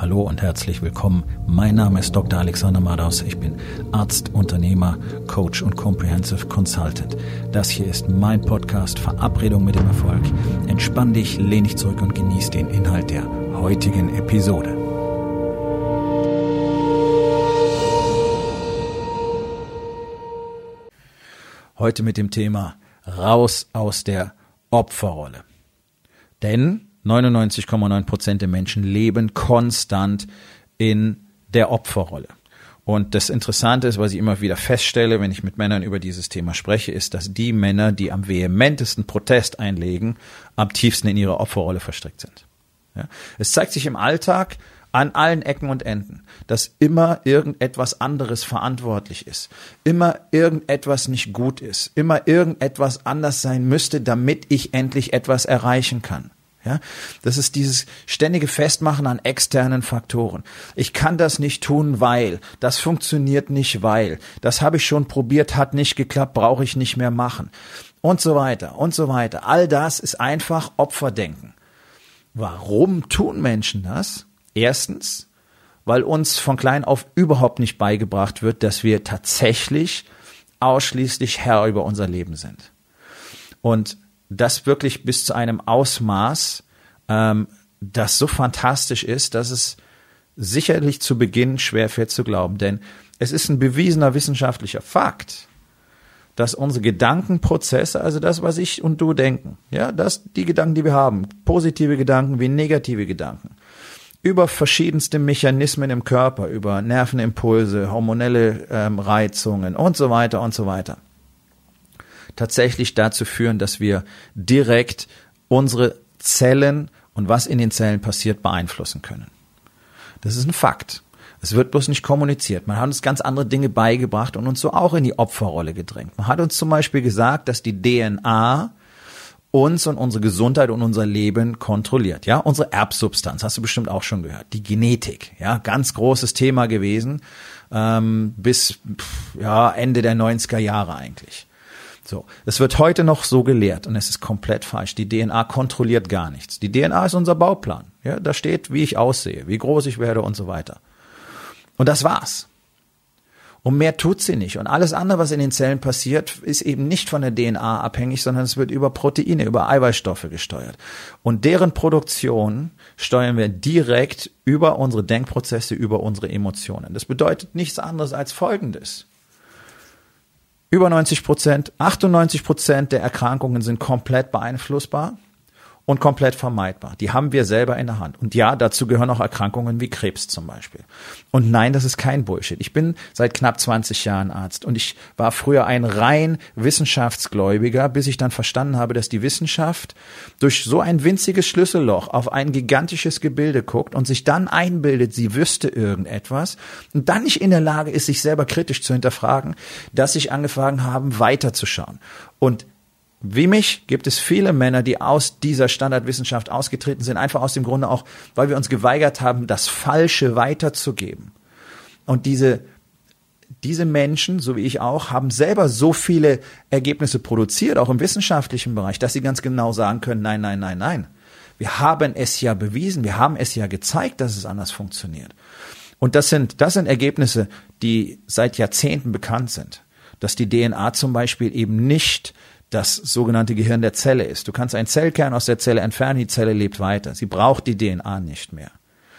Hallo und herzlich willkommen. Mein Name ist Dr. Alexander Madaus. Ich bin Arzt, Unternehmer, Coach und Comprehensive Consultant. Das hier ist mein Podcast Verabredung mit dem Erfolg. Entspann dich, lehn dich zurück und genieß den Inhalt der heutigen Episode. Heute mit dem Thema Raus aus der Opferrolle. Denn 99,9 Prozent der Menschen leben konstant in der Opferrolle. Und das Interessante ist, was ich immer wieder feststelle, wenn ich mit Männern über dieses Thema spreche, ist, dass die Männer, die am vehementesten Protest einlegen, am tiefsten in ihrer Opferrolle verstrickt sind. Ja? Es zeigt sich im Alltag an allen Ecken und Enden, dass immer irgendetwas anderes verantwortlich ist, immer irgendetwas nicht gut ist, immer irgendetwas anders sein müsste, damit ich endlich etwas erreichen kann. Ja, das ist dieses ständige Festmachen an externen Faktoren. Ich kann das nicht tun, weil das funktioniert nicht, weil das habe ich schon probiert, hat nicht geklappt, brauche ich nicht mehr machen und so weiter und so weiter. All das ist einfach Opferdenken. Warum tun Menschen das? Erstens, weil uns von klein auf überhaupt nicht beigebracht wird, dass wir tatsächlich ausschließlich Herr über unser Leben sind. Und das wirklich bis zu einem Ausmaß, ähm, das so fantastisch ist, dass es sicherlich zu Beginn schwerfällt zu glauben. Denn es ist ein bewiesener wissenschaftlicher Fakt, dass unsere Gedankenprozesse, also das, was ich und du denken, ja, das, die Gedanken, die wir haben, positive Gedanken wie negative Gedanken, über verschiedenste Mechanismen im Körper, über Nervenimpulse, hormonelle ähm, Reizungen und so weiter und so weiter, tatsächlich dazu führen, dass wir direkt unsere Zellen und was in den Zellen passiert beeinflussen können. Das ist ein Fakt. Es wird bloß nicht kommuniziert. Man hat uns ganz andere Dinge beigebracht und uns so auch in die Opferrolle gedrängt. Man hat uns zum Beispiel gesagt, dass die DNA uns und unsere Gesundheit und unser Leben kontrolliert. Ja, unsere Erbsubstanz hast du bestimmt auch schon gehört. Die Genetik, ja, ganz großes Thema gewesen ähm, bis ja Ende der 90er Jahre eigentlich. So, es wird heute noch so gelehrt und es ist komplett falsch. Die DNA kontrolliert gar nichts. Die DNA ist unser Bauplan. Ja, da steht, wie ich aussehe, wie groß ich werde und so weiter. Und das war's. Und mehr tut sie nicht. Und alles andere, was in den Zellen passiert, ist eben nicht von der DNA abhängig, sondern es wird über Proteine, über Eiweißstoffe gesteuert. Und deren Produktion steuern wir direkt über unsere Denkprozesse, über unsere Emotionen. Das bedeutet nichts anderes als Folgendes. Über 90 Prozent, 98 Prozent der Erkrankungen sind komplett beeinflussbar und komplett vermeidbar. Die haben wir selber in der Hand. Und ja, dazu gehören auch Erkrankungen wie Krebs zum Beispiel. Und nein, das ist kein Bullshit. Ich bin seit knapp 20 Jahren Arzt und ich war früher ein rein Wissenschaftsgläubiger, bis ich dann verstanden habe, dass die Wissenschaft durch so ein winziges Schlüsselloch auf ein gigantisches Gebilde guckt und sich dann einbildet, sie wüsste irgendetwas und dann nicht in der Lage ist, sich selber kritisch zu hinterfragen, dass ich angefangen haben, weiterzuschauen. Und wie mich gibt es viele Männer, die aus dieser Standardwissenschaft ausgetreten sind, einfach aus dem Grunde auch, weil wir uns geweigert haben, das Falsche weiterzugeben. Und diese, diese Menschen, so wie ich auch, haben selber so viele Ergebnisse produziert, auch im wissenschaftlichen Bereich, dass sie ganz genau sagen können, nein, nein, nein, nein. Wir haben es ja bewiesen, wir haben es ja gezeigt, dass es anders funktioniert. Und das sind, das sind Ergebnisse, die seit Jahrzehnten bekannt sind. Dass die DNA zum Beispiel eben nicht das sogenannte Gehirn der Zelle ist. Du kannst einen Zellkern aus der Zelle entfernen, die Zelle lebt weiter. Sie braucht die DNA nicht mehr.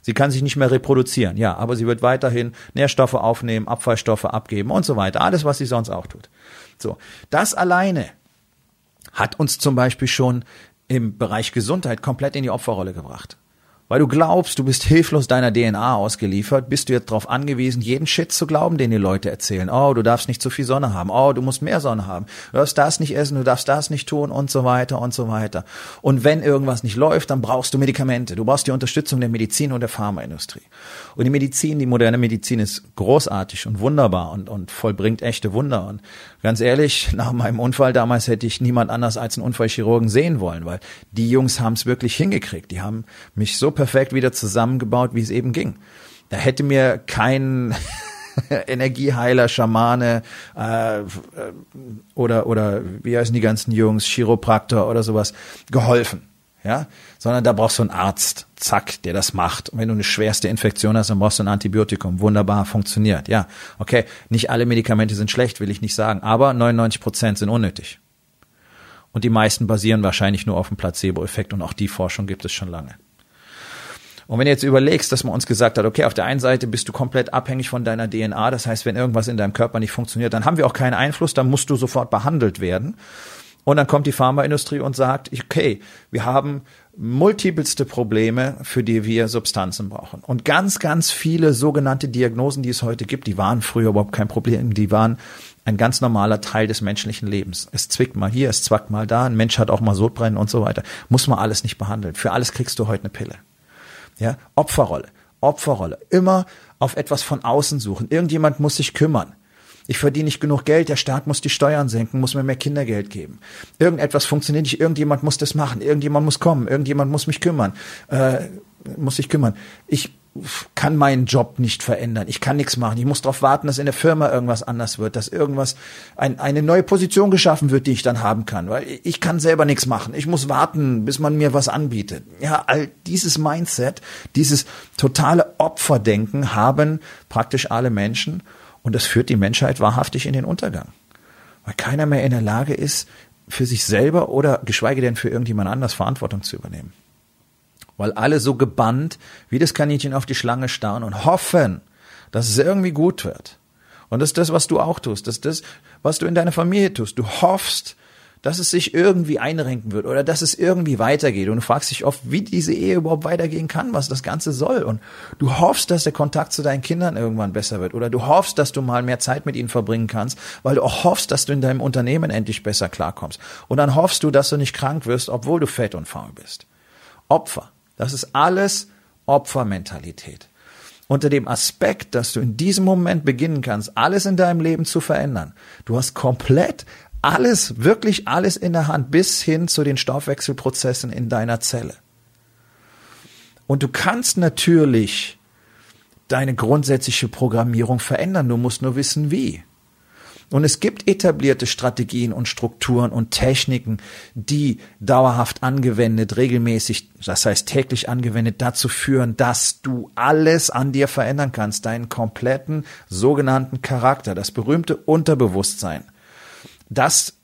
Sie kann sich nicht mehr reproduzieren, ja, aber sie wird weiterhin Nährstoffe aufnehmen, Abfallstoffe abgeben und so weiter. Alles, was sie sonst auch tut. So. Das alleine hat uns zum Beispiel schon im Bereich Gesundheit komplett in die Opferrolle gebracht weil du glaubst, du bist hilflos deiner DNA ausgeliefert, bist du jetzt darauf angewiesen, jeden Shit zu glauben, den die Leute erzählen. Oh, du darfst nicht zu viel Sonne haben. Oh, du musst mehr Sonne haben. Du darfst das nicht essen, du darfst das nicht tun und so weiter und so weiter. Und wenn irgendwas nicht läuft, dann brauchst du Medikamente. Du brauchst die Unterstützung der Medizin und der Pharmaindustrie. Und die Medizin, die moderne Medizin ist großartig und wunderbar und, und vollbringt echte Wunder. Und ganz ehrlich, nach meinem Unfall damals hätte ich niemand anders als einen Unfallchirurgen sehen wollen, weil die Jungs haben es wirklich hingekriegt. Die haben mich so perfekt wieder zusammengebaut, wie es eben ging. Da hätte mir kein Energieheiler, Schamane äh, oder oder wie heißen die ganzen Jungs, Chiropraktor oder sowas geholfen. ja, sondern da brauchst du einen Arzt, zack, der das macht. Und wenn du eine schwerste Infektion hast, dann brauchst du ein Antibiotikum. Wunderbar, funktioniert. Ja, okay, nicht alle Medikamente sind schlecht, will ich nicht sagen, aber 99 Prozent sind unnötig. Und die meisten basieren wahrscheinlich nur auf dem Placebo-Effekt und auch die Forschung gibt es schon lange. Und wenn du jetzt überlegst, dass man uns gesagt hat, okay, auf der einen Seite bist du komplett abhängig von deiner DNA, das heißt, wenn irgendwas in deinem Körper nicht funktioniert, dann haben wir auch keinen Einfluss, dann musst du sofort behandelt werden. Und dann kommt die Pharmaindustrie und sagt, okay, wir haben multipelste Probleme, für die wir Substanzen brauchen. Und ganz, ganz viele sogenannte Diagnosen, die es heute gibt, die waren früher überhaupt kein Problem. Die waren ein ganz normaler Teil des menschlichen Lebens. Es zwickt mal hier, es zwackt mal da, ein Mensch hat auch mal Sodbrennen und so weiter. Muss man alles nicht behandeln. Für alles kriegst du heute eine Pille. Ja, Opferrolle, Opferrolle. Immer auf etwas von außen suchen. Irgendjemand muss sich kümmern. Ich verdiene nicht genug Geld, der Staat muss die Steuern senken, muss mir mehr Kindergeld geben. Irgendetwas funktioniert nicht, irgendjemand muss das machen, irgendjemand muss kommen, irgendjemand muss mich kümmern, äh, muss sich kümmern. Ich kann meinen Job nicht verändern. Ich kann nichts machen. Ich muss darauf warten, dass in der Firma irgendwas anders wird, dass irgendwas, ein, eine neue Position geschaffen wird, die ich dann haben kann. Weil ich kann selber nichts machen. Ich muss warten, bis man mir was anbietet. Ja, all dieses Mindset, dieses totale Opferdenken haben praktisch alle Menschen. Und das führt die Menschheit wahrhaftig in den Untergang. Weil keiner mehr in der Lage ist, für sich selber oder geschweige denn für irgendjemand anders Verantwortung zu übernehmen weil alle so gebannt wie das Kaninchen auf die Schlange starren und hoffen, dass es irgendwie gut wird. Und das ist das, was du auch tust. Das ist das, was du in deiner Familie tust. Du hoffst, dass es sich irgendwie einrenken wird oder dass es irgendwie weitergeht. Und du fragst dich oft, wie diese Ehe überhaupt weitergehen kann, was das Ganze soll. Und du hoffst, dass der Kontakt zu deinen Kindern irgendwann besser wird. Oder du hoffst, dass du mal mehr Zeit mit ihnen verbringen kannst, weil du auch hoffst, dass du in deinem Unternehmen endlich besser klarkommst. Und dann hoffst du, dass du nicht krank wirst, obwohl du fett und faul bist. Opfer. Das ist alles Opfermentalität. Unter dem Aspekt, dass du in diesem Moment beginnen kannst, alles in deinem Leben zu verändern. Du hast komplett alles, wirklich alles in der Hand bis hin zu den Stoffwechselprozessen in deiner Zelle. Und du kannst natürlich deine grundsätzliche Programmierung verändern. Du musst nur wissen, wie. Und es gibt etablierte Strategien und Strukturen und Techniken, die dauerhaft angewendet, regelmäßig, das heißt täglich angewendet, dazu führen, dass du alles an dir verändern kannst, deinen kompletten sogenannten Charakter, das berühmte Unterbewusstsein. Das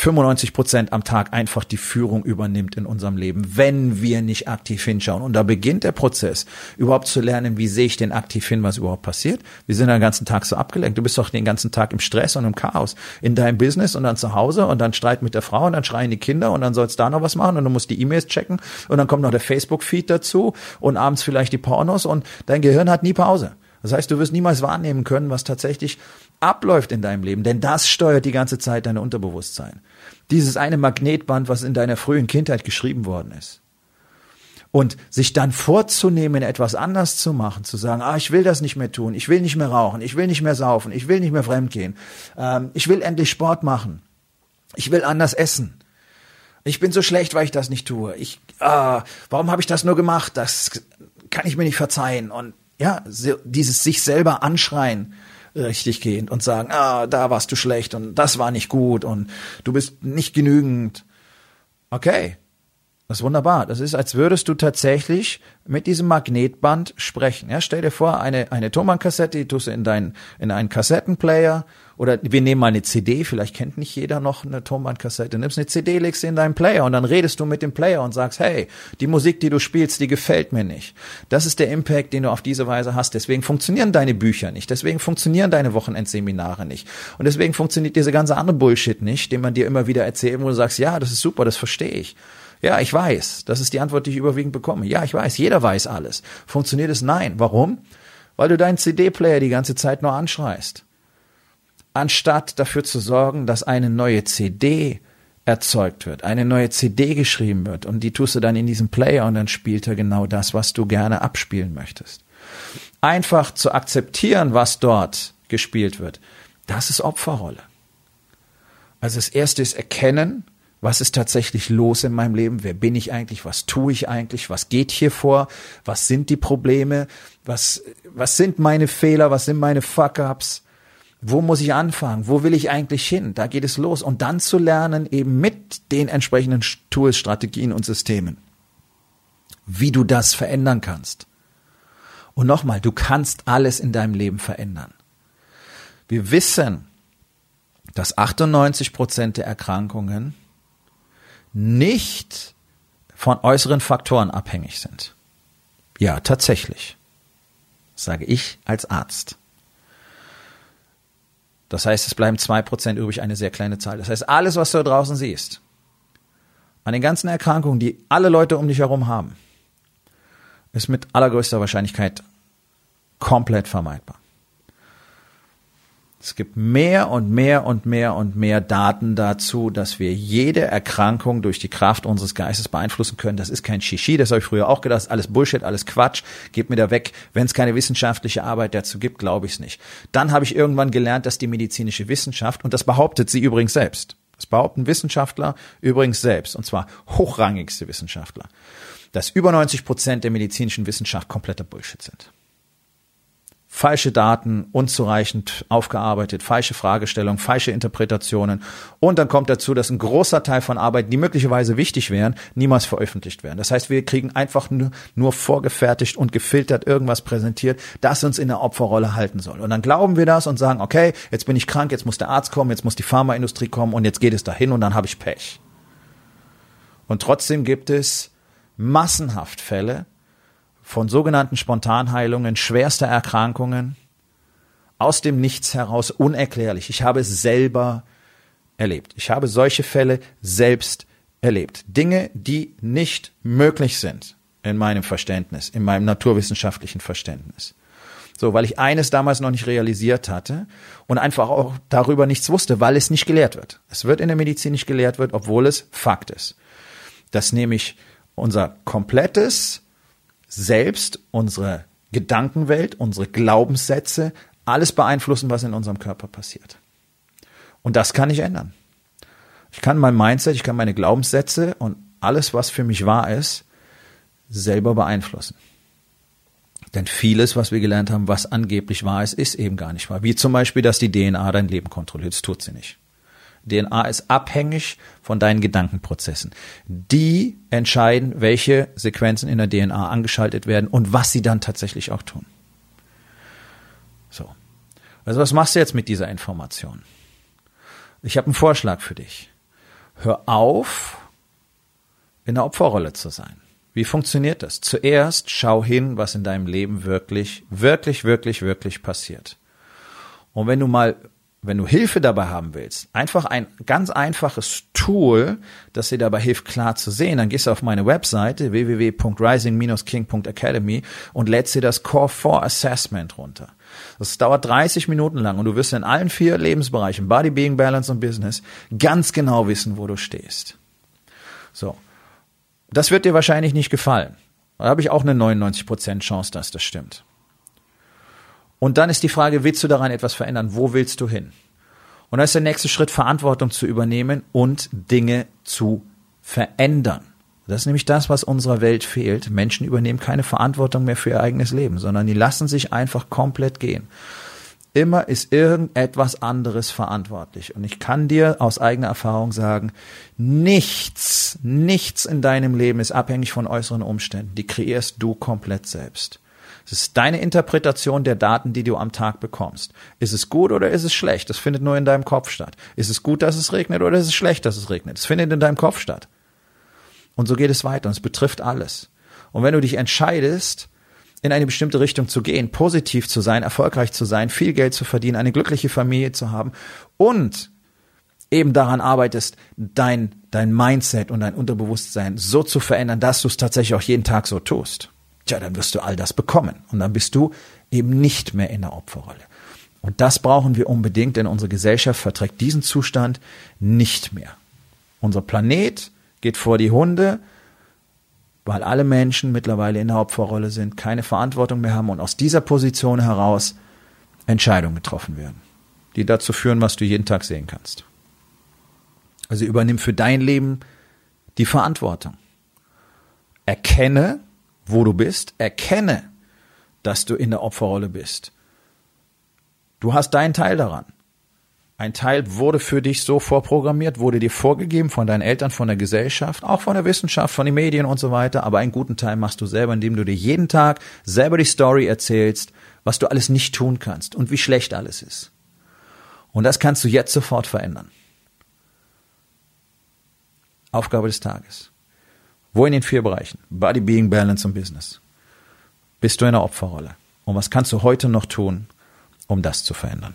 95 Prozent am Tag einfach die Führung übernimmt in unserem Leben, wenn wir nicht aktiv hinschauen. Und da beginnt der Prozess, überhaupt zu lernen, wie sehe ich denn aktiv hin, was überhaupt passiert. Wir sind den ganzen Tag so abgelenkt. Du bist doch den ganzen Tag im Stress und im Chaos, in deinem Business und dann zu Hause und dann Streit mit der Frau und dann schreien die Kinder und dann sollst du da noch was machen und du musst die E-Mails checken und dann kommt noch der Facebook-Feed dazu und abends vielleicht die Pornos und dein Gehirn hat nie Pause. Das heißt, du wirst niemals wahrnehmen können, was tatsächlich abläuft in deinem Leben, denn das steuert die ganze Zeit dein Unterbewusstsein. Dieses eine Magnetband, was in deiner frühen Kindheit geschrieben worden ist. Und sich dann vorzunehmen, etwas anders zu machen, zu sagen, ah, ich will das nicht mehr tun, ich will nicht mehr rauchen, ich will nicht mehr saufen, ich will nicht mehr fremdgehen, ähm, ich will endlich Sport machen, ich will anders essen. Ich bin so schlecht, weil ich das nicht tue. Ich, ah, warum habe ich das nur gemacht? Das kann ich mir nicht verzeihen. Und ja, dieses sich selber anschreien, richtig gehend und sagen, ah, da warst du schlecht und das war nicht gut und du bist nicht genügend. Okay, das ist wunderbar. Das ist, als würdest du tatsächlich mit diesem Magnetband sprechen. Ja, stell dir vor, eine, eine Thomann-Kassette, die tust du in deinen, in einen Kassettenplayer oder wir nehmen mal eine CD, vielleicht kennt nicht jeder noch eine Tonbandkassette. Nimmst eine CD, legst sie in deinen Player und dann redest du mit dem Player und sagst, hey, die Musik, die du spielst, die gefällt mir nicht. Das ist der Impact, den du auf diese Weise hast. Deswegen funktionieren deine Bücher nicht. Deswegen funktionieren deine Wochenendseminare nicht. Und deswegen funktioniert diese ganze andere Bullshit nicht, den man dir immer wieder erzählt, wo du sagst, ja, das ist super, das verstehe ich. Ja, ich weiß. Das ist die Antwort, die ich überwiegend bekomme. Ja, ich weiß. Jeder weiß alles. Funktioniert es? Nein. Warum? Weil du deinen CD-Player die ganze Zeit nur anschreist anstatt dafür zu sorgen, dass eine neue CD erzeugt wird, eine neue CD geschrieben wird und die tust du dann in diesem Player und dann spielt er genau das, was du gerne abspielen möchtest. Einfach zu akzeptieren, was dort gespielt wird, das ist Opferrolle. Also das erste ist erkennen, was ist tatsächlich los in meinem Leben? Wer bin ich eigentlich? Was tue ich eigentlich? Was geht hier vor? Was sind die Probleme? Was, was sind meine Fehler? Was sind meine Fuck-ups? Wo muss ich anfangen? Wo will ich eigentlich hin? Da geht es los. Und dann zu lernen, eben mit den entsprechenden Tools, Strategien und Systemen. wie du das verändern kannst. Und nochmal, du kannst alles in deinem Leben verändern. Wir wissen, dass 98 Prozent der Erkrankungen nicht von äußeren Faktoren abhängig sind. Ja, tatsächlich. sage ich als Arzt. Das heißt, es bleiben zwei Prozent übrig, eine sehr kleine Zahl. Das heißt, alles, was du da draußen siehst, an den ganzen Erkrankungen, die alle Leute um dich herum haben, ist mit allergrößter Wahrscheinlichkeit komplett vermeidbar. Es gibt mehr und mehr und mehr und mehr Daten dazu, dass wir jede Erkrankung durch die Kraft unseres Geistes beeinflussen können. Das ist kein Shishi, das habe ich früher auch gedacht. Alles Bullshit, alles Quatsch. Gebt mir da weg. Wenn es keine wissenschaftliche Arbeit dazu gibt, glaube ich es nicht. Dann habe ich irgendwann gelernt, dass die medizinische Wissenschaft, und das behauptet sie übrigens selbst, das behaupten Wissenschaftler übrigens selbst, und zwar hochrangigste Wissenschaftler, dass über 90 Prozent der medizinischen Wissenschaft kompletter Bullshit sind falsche Daten, unzureichend aufgearbeitet, falsche Fragestellungen, falsche Interpretationen. Und dann kommt dazu, dass ein großer Teil von Arbeiten, die möglicherweise wichtig wären, niemals veröffentlicht werden. Das heißt, wir kriegen einfach nur, nur vorgefertigt und gefiltert irgendwas präsentiert, das uns in der Opferrolle halten soll. Und dann glauben wir das und sagen, okay, jetzt bin ich krank, jetzt muss der Arzt kommen, jetzt muss die Pharmaindustrie kommen und jetzt geht es dahin und dann habe ich Pech. Und trotzdem gibt es massenhaft Fälle, von sogenannten Spontanheilungen schwerster Erkrankungen aus dem Nichts heraus unerklärlich. Ich habe es selber erlebt. Ich habe solche Fälle selbst erlebt. Dinge, die nicht möglich sind in meinem Verständnis, in meinem naturwissenschaftlichen Verständnis. So, weil ich eines damals noch nicht realisiert hatte und einfach auch darüber nichts wusste, weil es nicht gelehrt wird. Es wird in der Medizin nicht gelehrt wird, obwohl es Fakt ist. Dass nämlich unser komplettes selbst unsere Gedankenwelt, unsere Glaubenssätze, alles beeinflussen, was in unserem Körper passiert. Und das kann ich ändern. Ich kann mein Mindset, ich kann meine Glaubenssätze und alles, was für mich wahr ist, selber beeinflussen. Denn vieles, was wir gelernt haben, was angeblich wahr ist, ist eben gar nicht wahr. Wie zum Beispiel, dass die DNA dein Leben kontrolliert. Das tut sie nicht. DNA ist abhängig von deinen Gedankenprozessen. Die entscheiden, welche Sequenzen in der DNA angeschaltet werden und was sie dann tatsächlich auch tun. So. Also was machst du jetzt mit dieser Information? Ich habe einen Vorschlag für dich. Hör auf, in der Opferrolle zu sein. Wie funktioniert das? Zuerst schau hin, was in deinem Leben wirklich, wirklich, wirklich, wirklich passiert. Und wenn du mal wenn du Hilfe dabei haben willst, einfach ein ganz einfaches Tool, das dir dabei hilft, klar zu sehen, dann gehst du auf meine Webseite www.rising-king.academy und lädst dir das Core 4 Assessment runter. Das dauert 30 Minuten lang und du wirst in allen vier Lebensbereichen, Body, Being, Balance und Business, ganz genau wissen, wo du stehst. So. Das wird dir wahrscheinlich nicht gefallen. Da habe ich auch eine 99% Chance, dass das stimmt. Und dann ist die Frage, willst du daran etwas verändern? Wo willst du hin? Und da ist der nächste Schritt, Verantwortung zu übernehmen und Dinge zu verändern. Das ist nämlich das, was unserer Welt fehlt. Menschen übernehmen keine Verantwortung mehr für ihr eigenes Leben, sondern die lassen sich einfach komplett gehen. Immer ist irgendetwas anderes verantwortlich. Und ich kann dir aus eigener Erfahrung sagen, nichts, nichts in deinem Leben ist abhängig von äußeren Umständen. Die kreierst du komplett selbst. Es ist deine Interpretation der Daten, die du am Tag bekommst. Ist es gut oder ist es schlecht? Das findet nur in deinem Kopf statt. Ist es gut, dass es regnet oder ist es schlecht, dass es regnet? Es findet in deinem Kopf statt. Und so geht es weiter und es betrifft alles. Und wenn du dich entscheidest, in eine bestimmte Richtung zu gehen, positiv zu sein, erfolgreich zu sein, viel Geld zu verdienen, eine glückliche Familie zu haben und eben daran arbeitest, dein, dein Mindset und dein Unterbewusstsein so zu verändern, dass du es tatsächlich auch jeden Tag so tust tja, dann wirst du all das bekommen. Und dann bist du eben nicht mehr in der Opferrolle. Und das brauchen wir unbedingt, denn unsere Gesellschaft verträgt diesen Zustand nicht mehr. Unser Planet geht vor die Hunde, weil alle Menschen mittlerweile in der Opferrolle sind, keine Verantwortung mehr haben und aus dieser Position heraus Entscheidungen getroffen werden, die dazu führen, was du jeden Tag sehen kannst. Also übernimm für dein Leben die Verantwortung. Erkenne, wo du bist, erkenne, dass du in der Opferrolle bist. Du hast deinen Teil daran. Ein Teil wurde für dich so vorprogrammiert, wurde dir vorgegeben von deinen Eltern, von der Gesellschaft, auch von der Wissenschaft, von den Medien und so weiter. Aber einen guten Teil machst du selber, indem du dir jeden Tag selber die Story erzählst, was du alles nicht tun kannst und wie schlecht alles ist. Und das kannst du jetzt sofort verändern. Aufgabe des Tages. Wo in den vier Bereichen? Body, Being, Balance und Business. Bist du in der Opferrolle? Und was kannst du heute noch tun, um das zu verändern?